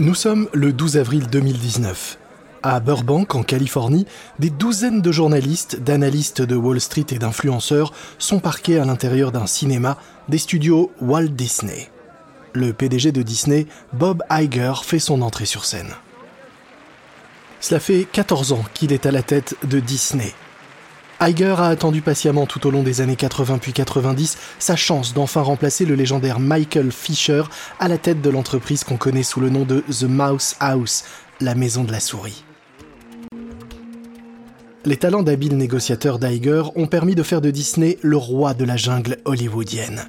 Nous sommes le 12 avril 2019. À Burbank, en Californie, des douzaines de journalistes, d'analystes de Wall Street et d'influenceurs sont parqués à l'intérieur d'un cinéma des studios Walt Disney. Le PDG de Disney, Bob Iger, fait son entrée sur scène. Cela fait 14 ans qu'il est à la tête de Disney. Iger a attendu patiemment tout au long des années 80 puis 90 sa chance d'enfin remplacer le légendaire Michael Fisher à la tête de l'entreprise qu'on connaît sous le nom de The Mouse House, la maison de la souris. Les talents d'habile négociateur d'Iger ont permis de faire de Disney le roi de la jungle hollywoodienne.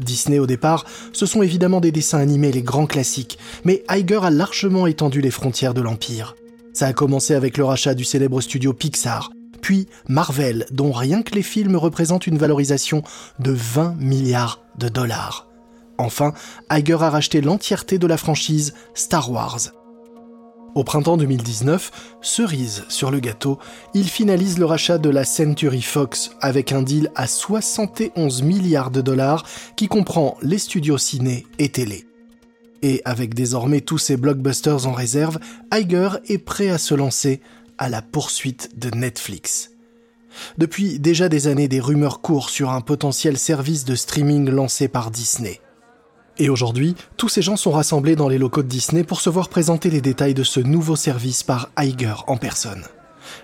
Disney au départ, ce sont évidemment des dessins animés, les grands classiques, mais Iger a largement étendu les frontières de l'empire. Ça a commencé avec le rachat du célèbre studio Pixar, puis Marvel, dont rien que les films représentent une valorisation de 20 milliards de dollars. Enfin, Iger a racheté l'entièreté de la franchise Star Wars. Au printemps 2019, cerise sur le gâteau, il finalise le rachat de la Century Fox avec un deal à 71 milliards de dollars qui comprend les studios ciné et télé. Et avec désormais tous ces blockbusters en réserve, Iger est prêt à se lancer à la poursuite de Netflix. Depuis déjà des années, des rumeurs courent sur un potentiel service de streaming lancé par Disney. Et aujourd'hui, tous ces gens sont rassemblés dans les locaux de Disney pour se voir présenter les détails de ce nouveau service par Iger en personne.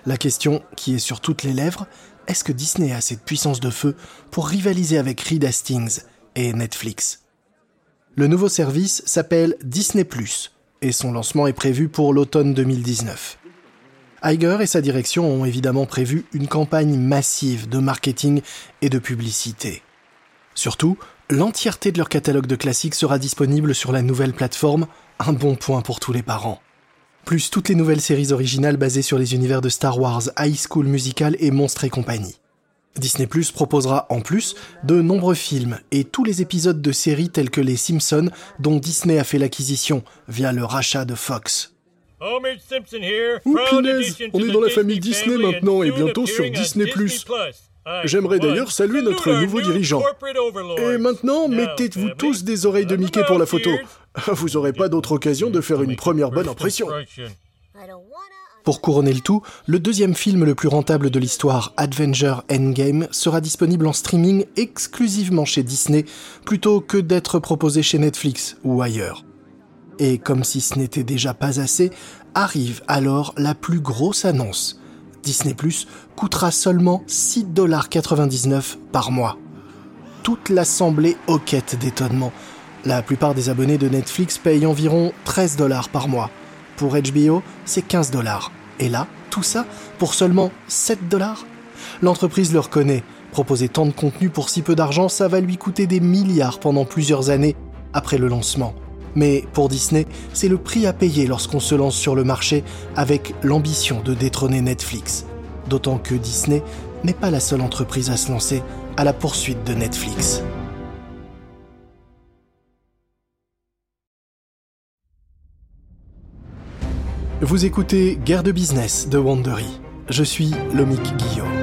La question qui est sur toutes les lèvres, est-ce que Disney a cette puissance de feu pour rivaliser avec Reed Hastings et Netflix? Le nouveau service s'appelle Disney ⁇ et son lancement est prévu pour l'automne 2019. Iger et sa direction ont évidemment prévu une campagne massive de marketing et de publicité. Surtout, l'entièreté de leur catalogue de classiques sera disponible sur la nouvelle plateforme, un bon point pour tous les parents. Plus toutes les nouvelles séries originales basées sur les univers de Star Wars, High School Musical et Monstres et compagnie. Disney Plus proposera en plus de nombreux films et tous les épisodes de séries telles que Les Simpsons dont Disney a fait l'acquisition via le rachat de Fox. Oh punaise, on est dans la famille Disney maintenant et bientôt sur Disney+. J'aimerais d'ailleurs saluer notre nouveau dirigeant. Et maintenant, mettez-vous tous des oreilles de Mickey pour la photo. Vous n'aurez pas d'autre occasion de faire une première bonne impression. Pour couronner le tout, le deuxième film le plus rentable de l'histoire, Adventure Endgame, sera disponible en streaming exclusivement chez Disney, plutôt que d'être proposé chez Netflix ou ailleurs. Et comme si ce n'était déjà pas assez, arrive alors la plus grosse annonce. Disney Plus coûtera seulement 6,99$ par mois. Toute l'assemblée hoquette d'étonnement. La plupart des abonnés de Netflix payent environ 13 dollars par mois. Pour HBO, c'est 15 dollars. Et là, tout ça pour seulement 7 dollars? L'entreprise le reconnaît. Proposer tant de contenu pour si peu d'argent, ça va lui coûter des milliards pendant plusieurs années après le lancement. Mais pour Disney, c'est le prix à payer lorsqu'on se lance sur le marché avec l'ambition de détrôner Netflix. D'autant que Disney n'est pas la seule entreprise à se lancer à la poursuite de Netflix. Vous écoutez Guerre de business de Wandery. Je suis Lomik Guillaume.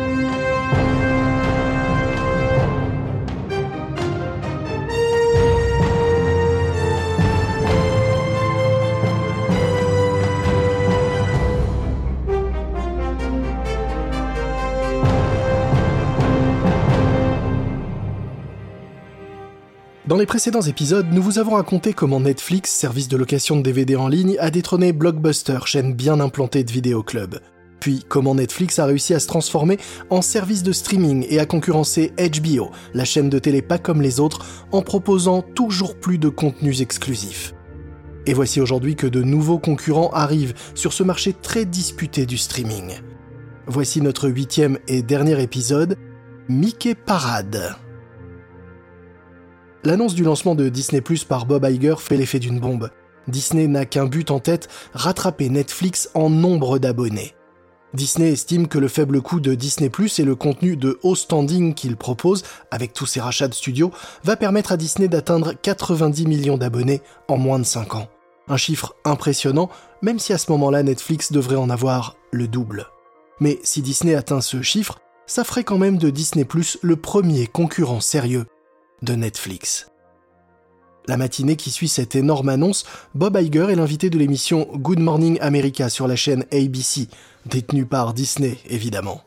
Dans les précédents épisodes, nous vous avons raconté comment Netflix, service de location de DVD en ligne, a détrôné Blockbuster, chaîne bien implantée de vidéoclub. Puis comment Netflix a réussi à se transformer en service de streaming et à concurrencer HBO, la chaîne de télé pas comme les autres, en proposant toujours plus de contenus exclusifs. Et voici aujourd'hui que de nouveaux concurrents arrivent sur ce marché très disputé du streaming. Voici notre huitième et dernier épisode, Mickey Parade. L'annonce du lancement de Disney Plus par Bob Iger fait l'effet d'une bombe. Disney n'a qu'un but en tête, rattraper Netflix en nombre d'abonnés. Disney estime que le faible coût de Disney Plus et le contenu de haut standing qu'il propose, avec tous ses rachats de studios, va permettre à Disney d'atteindre 90 millions d'abonnés en moins de 5 ans. Un chiffre impressionnant, même si à ce moment-là Netflix devrait en avoir le double. Mais si Disney atteint ce chiffre, ça ferait quand même de Disney Plus le premier concurrent sérieux de Netflix. La matinée qui suit cette énorme annonce, Bob Iger est l'invité de l'émission Good Morning America sur la chaîne ABC, détenue par Disney évidemment.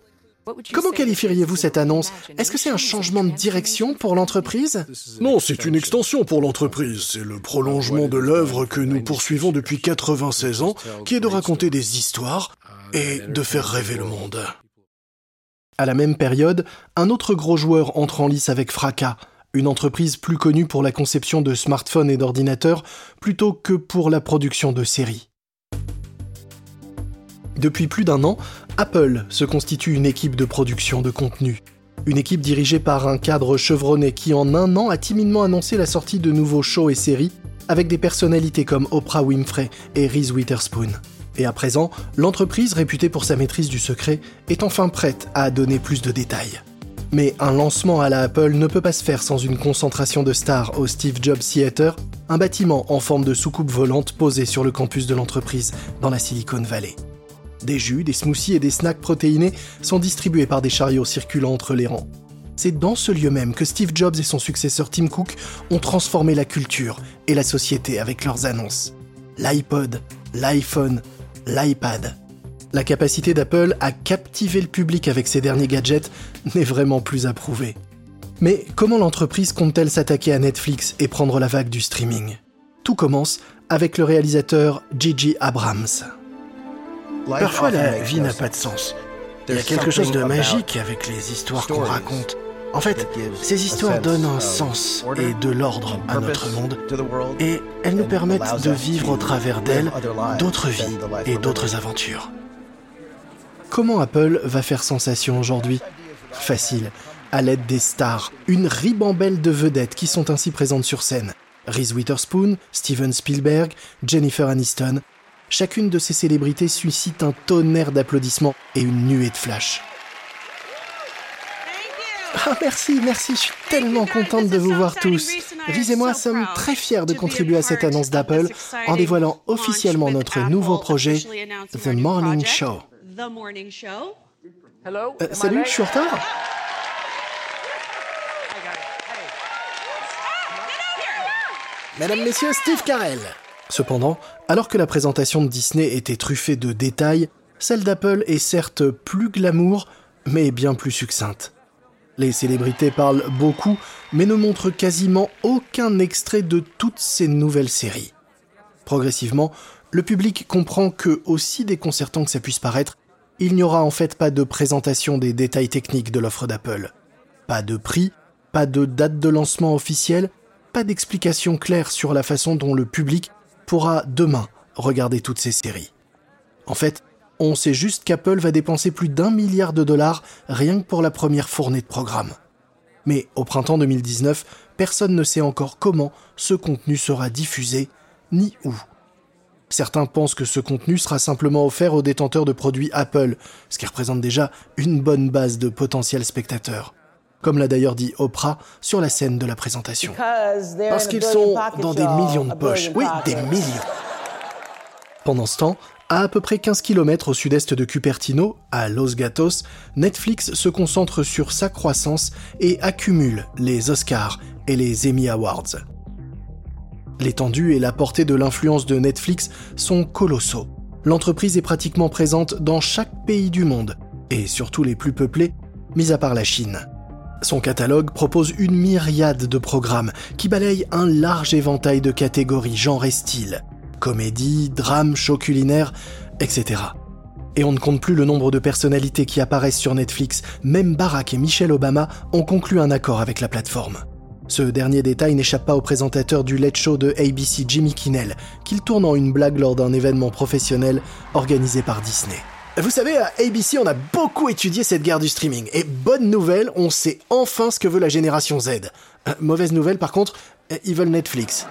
Comment qualifieriez-vous cette annonce? Est-ce que c'est un changement de direction pour l'entreprise? Non, c'est une extension pour l'entreprise. C'est le prolongement de l'œuvre que nous poursuivons depuis 96 ans, qui est de raconter des histoires et de faire rêver le monde. À la même période, un autre gros joueur entre en lice avec fracas, une entreprise plus connue pour la conception de smartphones et d'ordinateurs plutôt que pour la production de séries. Depuis plus d'un an, Apple se constitue une équipe de production de contenu. Une équipe dirigée par un cadre chevronné qui en un an a timidement annoncé la sortie de nouveaux shows et séries avec des personnalités comme Oprah Winfrey et Reese Witherspoon. Et à présent, l'entreprise réputée pour sa maîtrise du secret est enfin prête à donner plus de détails. Mais un lancement à la Apple ne peut pas se faire sans une concentration de stars au Steve Jobs Theater, un bâtiment en forme de soucoupe volante posé sur le campus de l'entreprise dans la Silicon Valley. Des jus, des smoothies et des snacks protéinés sont distribués par des chariots circulant entre les rangs. C'est dans ce lieu même que Steve Jobs et son successeur Tim Cook ont transformé la culture et la société avec leurs annonces. L'iPod, l'iPhone, l'iPad. La capacité d'Apple à captiver le public avec ses derniers gadgets n'est vraiment plus approuvée. Mais comment l'entreprise compte-t-elle s'attaquer à Netflix et prendre la vague du streaming? Tout commence avec le réalisateur Gigi Abrams. Parfois, la vie n'a pas de sens. Il y a quelque chose de magique avec les histoires qu'on raconte. En fait, ces histoires donnent un sens et de l'ordre à notre monde, et elles nous permettent de vivre au travers d'elles d'autres vies et d'autres aventures. Comment Apple va faire sensation aujourd'hui Facile, à l'aide des stars, une ribambelle de vedettes qui sont ainsi présentes sur scène. Reese Witherspoon, Steven Spielberg, Jennifer Aniston, chacune de ces célébrités suscite un tonnerre d'applaudissements et une nuée de flash. Ah, merci, merci, je suis tellement contente de vous voir tous. Riz et moi sommes très fiers de contribuer à cette annonce d'Apple en dévoilant officiellement notre nouveau projet, The Morning Show. Euh, salut, je suis en retard. Mesdames, Messieurs, Steve Carell. Cependant, alors que la présentation de Disney était truffée de détails, celle d'Apple est certes plus glamour, mais bien plus succincte. Les célébrités parlent beaucoup, mais ne montrent quasiment aucun extrait de toutes ces nouvelles séries. Progressivement, le public comprend que, aussi déconcertant que ça puisse paraître, il n'y aura en fait pas de présentation des détails techniques de l'offre d'Apple. Pas de prix, pas de date de lancement officielle, pas d'explication claire sur la façon dont le public pourra demain regarder toutes ces séries. En fait, on sait juste qu'Apple va dépenser plus d'un milliard de dollars rien que pour la première fournée de programmes. Mais au printemps 2019, personne ne sait encore comment ce contenu sera diffusé, ni où. Certains pensent que ce contenu sera simplement offert aux détenteurs de produits Apple, ce qui représente déjà une bonne base de potentiels spectateurs. Comme l'a d'ailleurs dit Oprah sur la scène de la présentation. Parce qu'ils sont dans des millions de poches. Oui, des millions. Pendant ce temps, à à peu près 15 km au sud-est de Cupertino, à Los Gatos, Netflix se concentre sur sa croissance et accumule les Oscars et les Emmy Awards. L'étendue et la portée de l'influence de Netflix sont colossaux. L'entreprise est pratiquement présente dans chaque pays du monde, et surtout les plus peuplés, mis à part la Chine. Son catalogue propose une myriade de programmes qui balayent un large éventail de catégories, genres et styles comédie, drame, show culinaire, etc. Et on ne compte plus le nombre de personnalités qui apparaissent sur Netflix, même Barack et Michelle Obama ont conclu un accord avec la plateforme. Ce dernier détail n'échappe pas au présentateur du Late Show de ABC Jimmy Kinnell, qu'il tourne en une blague lors d'un événement professionnel organisé par Disney. Vous savez, à ABC, on a beaucoup étudié cette guerre du streaming. Et bonne nouvelle, on sait enfin ce que veut la génération Z. Euh, mauvaise nouvelle, par contre, euh, ils veulent Netflix.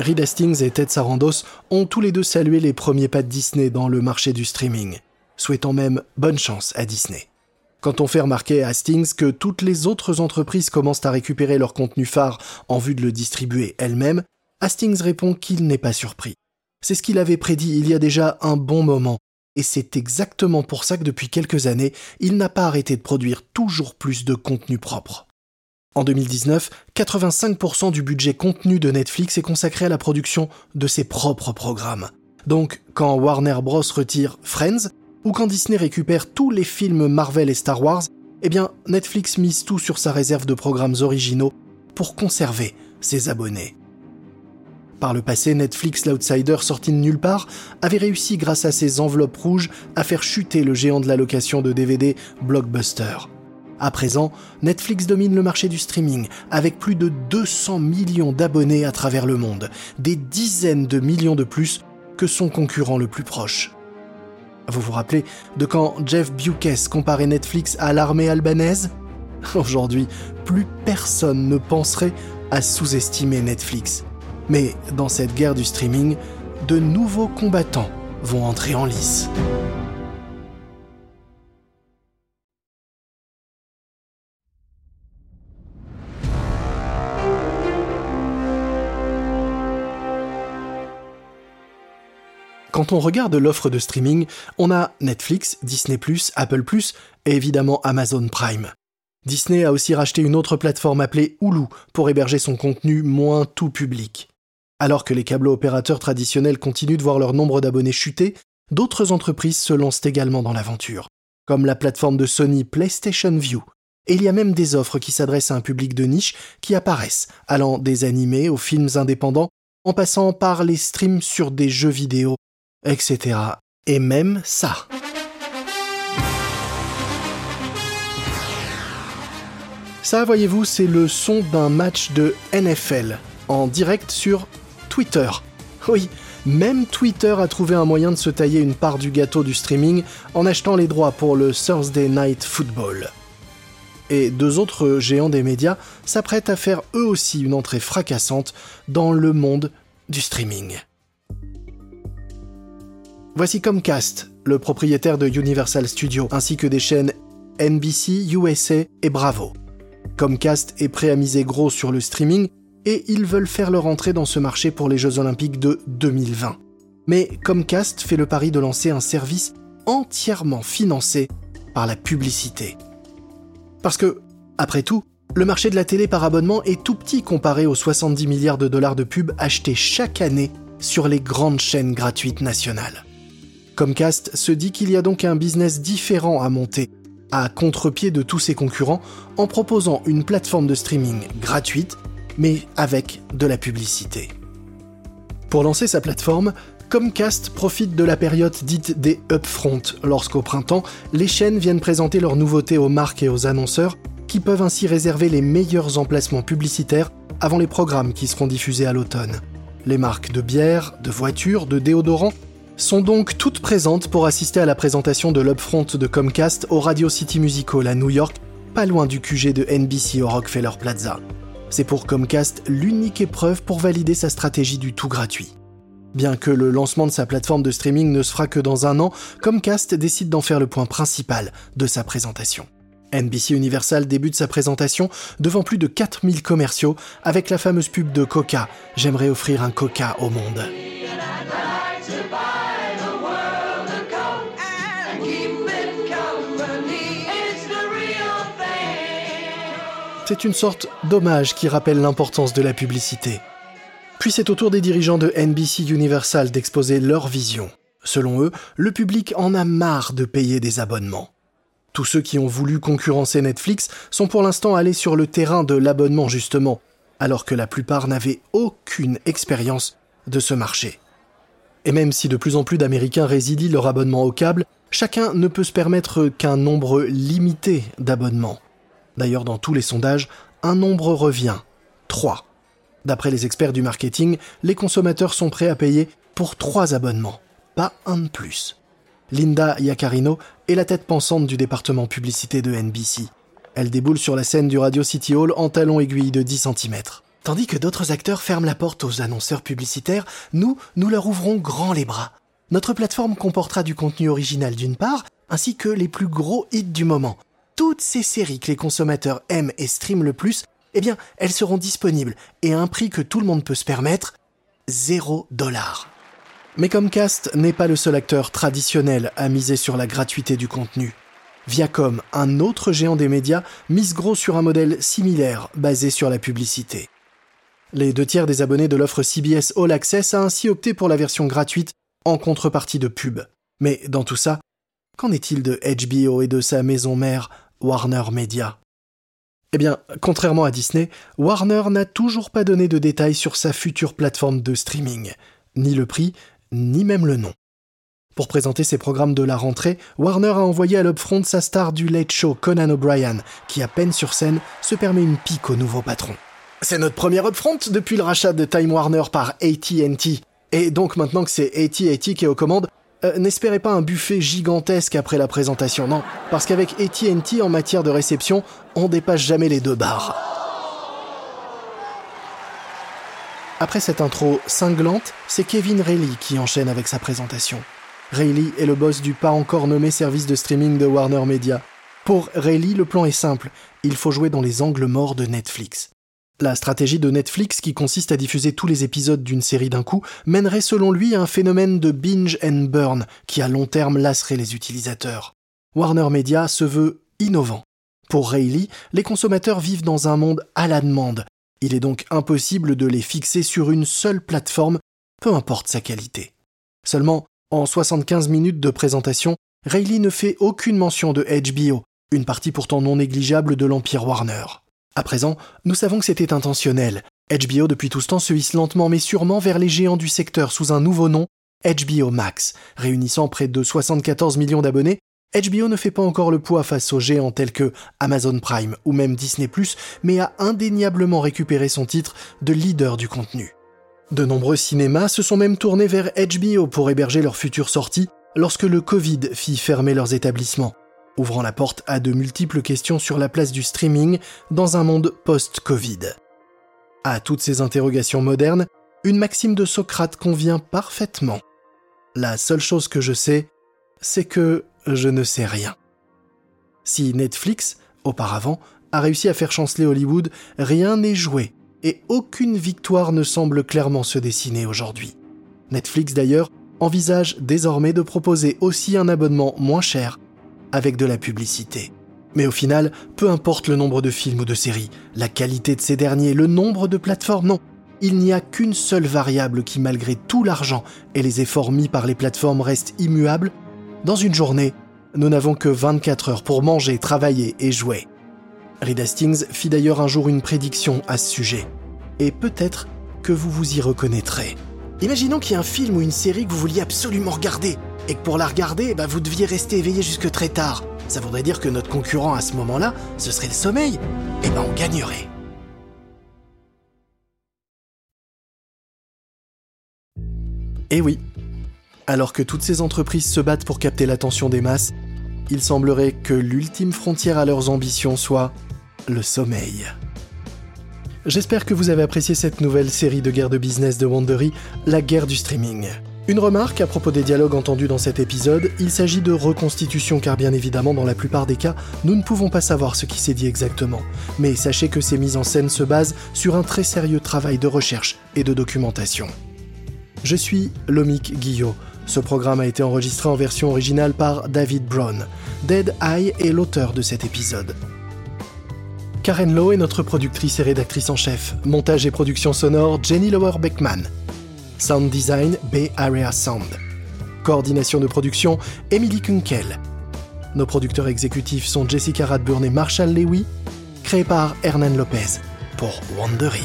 Reed Hastings et Ted Sarandos ont tous les deux salué les premiers pas de Disney dans le marché du streaming, souhaitant même bonne chance à Disney. Quand on fait remarquer à Hastings que toutes les autres entreprises commencent à récupérer leur contenu phare en vue de le distribuer elles-mêmes, Hastings répond qu'il n'est pas surpris. C'est ce qu'il avait prédit il y a déjà un bon moment, et c'est exactement pour ça que depuis quelques années, il n'a pas arrêté de produire toujours plus de contenu propre. En 2019, 85% du budget contenu de Netflix est consacré à la production de ses propres programmes. Donc, quand Warner Bros. retire Friends, ou quand Disney récupère tous les films Marvel et Star Wars, eh bien, Netflix mise tout sur sa réserve de programmes originaux pour conserver ses abonnés. Par le passé, Netflix, l'outsider sorti de nulle part, avait réussi grâce à ses enveloppes rouges à faire chuter le géant de la location de DVD Blockbuster. À présent, Netflix domine le marché du streaming avec plus de 200 millions d'abonnés à travers le monde, des dizaines de millions de plus que son concurrent le plus proche. Vous vous rappelez de quand Jeff Bewkes comparait Netflix à l'armée albanaise? Aujourd'hui, plus personne ne penserait à sous-estimer Netflix. Mais dans cette guerre du streaming, de nouveaux combattants vont entrer en lice. Quand on regarde l'offre de streaming, on a Netflix, Disney ⁇ Apple ⁇ et évidemment Amazon Prime. Disney a aussi racheté une autre plateforme appelée Hulu pour héberger son contenu moins tout public. Alors que les câbles opérateurs traditionnels continuent de voir leur nombre d'abonnés chuter, d'autres entreprises se lancent également dans l'aventure, comme la plateforme de Sony PlayStation View. Et il y a même des offres qui s'adressent à un public de niche qui apparaissent, allant des animés aux films indépendants, en passant par les streams sur des jeux vidéo, etc. Et même ça. Ça, voyez-vous, c'est le son d'un match de NFL, en direct sur Twitter. Oui, même Twitter a trouvé un moyen de se tailler une part du gâteau du streaming en achetant les droits pour le Thursday Night Football. Et deux autres géants des médias s'apprêtent à faire eux aussi une entrée fracassante dans le monde du streaming. Voici Comcast, le propriétaire de Universal Studios, ainsi que des chaînes NBC, USA et Bravo. Comcast est prêt à miser gros sur le streaming et ils veulent faire leur entrée dans ce marché pour les Jeux Olympiques de 2020. Mais Comcast fait le pari de lancer un service entièrement financé par la publicité. Parce que, après tout, le marché de la télé par abonnement est tout petit comparé aux 70 milliards de dollars de pubs achetés chaque année sur les grandes chaînes gratuites nationales. Comcast se dit qu'il y a donc un business différent à monter, à contre-pied de tous ses concurrents, en proposant une plateforme de streaming gratuite mais avec de la publicité. Pour lancer sa plateforme, Comcast profite de la période dite des upfront, lorsqu'au printemps, les chaînes viennent présenter leurs nouveautés aux marques et aux annonceurs, qui peuvent ainsi réserver les meilleurs emplacements publicitaires avant les programmes qui seront diffusés à l'automne. Les marques de bière, de voitures, de déodorants sont donc toutes présentes pour assister à la présentation de l'upfront de Comcast au Radio City Music Hall à New York, pas loin du QG de NBC au Rockefeller Plaza. C'est pour Comcast l'unique épreuve pour valider sa stratégie du tout gratuit. Bien que le lancement de sa plateforme de streaming ne se fera que dans un an, Comcast décide d'en faire le point principal de sa présentation. NBC Universal débute sa présentation devant plus de 4000 commerciaux avec la fameuse pub de Coca J'aimerais offrir un Coca au monde. C'est une sorte d'hommage qui rappelle l'importance de la publicité. Puis c'est au tour des dirigeants de NBC Universal d'exposer leur vision. Selon eux, le public en a marre de payer des abonnements. Tous ceux qui ont voulu concurrencer Netflix sont pour l'instant allés sur le terrain de l'abonnement justement, alors que la plupart n'avaient aucune expérience de ce marché. Et même si de plus en plus d'Américains résidient leur abonnement au câble, chacun ne peut se permettre qu'un nombre limité d'abonnements. D'ailleurs, dans tous les sondages, un nombre revient 3. D'après les experts du marketing, les consommateurs sont prêts à payer pour 3 abonnements, pas un de plus. Linda Iacarino est la tête pensante du département publicité de NBC. Elle déboule sur la scène du Radio City Hall en talons aiguilles de 10 cm. Tandis que d'autres acteurs ferment la porte aux annonceurs publicitaires, nous, nous leur ouvrons grand les bras. Notre plateforme comportera du contenu original d'une part, ainsi que les plus gros hits du moment, toutes ces séries que les consommateurs aiment et streament le plus, eh bien, elles seront disponibles et à un prix que tout le monde peut se permettre, 0 dollar. Mais Comcast n'est pas le seul acteur traditionnel à miser sur la gratuité du contenu. Viacom, un autre géant des médias, mise gros sur un modèle similaire basé sur la publicité. Les deux tiers des abonnés de l'offre CBS All Access a ainsi opté pour la version gratuite en contrepartie de pub. Mais dans tout ça, qu'en est-il de HBO et de sa maison mère, Warner Media Eh bien, contrairement à Disney, Warner n'a toujours pas donné de détails sur sa future plateforme de streaming, ni le prix, ni même le nom. Pour présenter ses programmes de la rentrée, Warner a envoyé à l'upfront sa star du Late Show, Conan O'Brien, qui à peine sur scène se permet une pique au nouveau patron. C'est notre première upfront depuis le rachat de Time Warner par AT&T. Et donc maintenant que c'est AT&T qui est aux commandes, euh, n'espérez pas un buffet gigantesque après la présentation, non. Parce qu'avec AT&T en matière de réception, on dépasse jamais les deux barres. Après cette intro cinglante, c'est Kevin Reilly qui enchaîne avec sa présentation. Reilly est le boss du pas encore nommé service de streaming de Warner Media. Pour Reilly, le plan est simple, il faut jouer dans les angles morts de Netflix. La stratégie de Netflix, qui consiste à diffuser tous les épisodes d'une série d'un coup, mènerait selon lui à un phénomène de binge and burn qui à long terme lasserait les utilisateurs. Warner Media se veut innovant. Pour Rayleigh, les consommateurs vivent dans un monde à la demande. Il est donc impossible de les fixer sur une seule plateforme, peu importe sa qualité. Seulement, en 75 minutes de présentation, Rayleigh ne fait aucune mention de HBO, une partie pourtant non négligeable de l'empire Warner. À présent, nous savons que c'était intentionnel. HBO depuis tout ce temps se hisse lentement mais sûrement vers les géants du secteur sous un nouveau nom, HBO Max. Réunissant près de 74 millions d'abonnés, HBO ne fait pas encore le poids face aux géants tels que Amazon Prime ou même Disney ⁇ mais a indéniablement récupéré son titre de leader du contenu. De nombreux cinémas se sont même tournés vers HBO pour héberger leurs futures sorties lorsque le Covid fit fermer leurs établissements ouvrant la porte à de multiples questions sur la place du streaming dans un monde post-Covid. À toutes ces interrogations modernes, une maxime de Socrate convient parfaitement. La seule chose que je sais, c'est que je ne sais rien. Si Netflix, auparavant, a réussi à faire chanceler Hollywood, rien n'est joué, et aucune victoire ne semble clairement se dessiner aujourd'hui. Netflix d'ailleurs envisage désormais de proposer aussi un abonnement moins cher avec de la publicité. Mais au final, peu importe le nombre de films ou de séries, la qualité de ces derniers, le nombre de plateformes, non. Il n'y a qu'une seule variable qui, malgré tout l'argent et les efforts mis par les plateformes, reste immuable. Dans une journée, nous n'avons que 24 heures pour manger, travailler et jouer. Reed Hastings fit d'ailleurs un jour une prédiction à ce sujet. Et peut-être que vous vous y reconnaîtrez. Imaginons qu'il y ait un film ou une série que vous vouliez absolument regarder, et que pour la regarder, bah, vous deviez rester éveillé jusque très tard. Ça voudrait dire que notre concurrent à ce moment-là, ce serait le sommeil. Et eh ben on gagnerait. Eh oui, alors que toutes ces entreprises se battent pour capter l'attention des masses, il semblerait que l'ultime frontière à leurs ambitions soit le sommeil. J'espère que vous avez apprécié cette nouvelle série de guerre de business de Wandery, la guerre du streaming. Une remarque à propos des dialogues entendus dans cet épisode, il s'agit de reconstitution car bien évidemment dans la plupart des cas, nous ne pouvons pas savoir ce qui s'est dit exactement. Mais sachez que ces mises en scène se basent sur un très sérieux travail de recherche et de documentation. Je suis Lomik Guillot. Ce programme a été enregistré en version originale par David Brown. Dead Eye est l'auteur de cet épisode. Karen Lowe est notre productrice et rédactrice en chef. Montage et production sonore, Jenny Lower Beckman. Sound design Bay Area Sound. Coordination de production Emily Kunkel. Nos producteurs exécutifs sont Jessica Radburn et Marshall Lewy, créés par Hernan Lopez pour Wandery.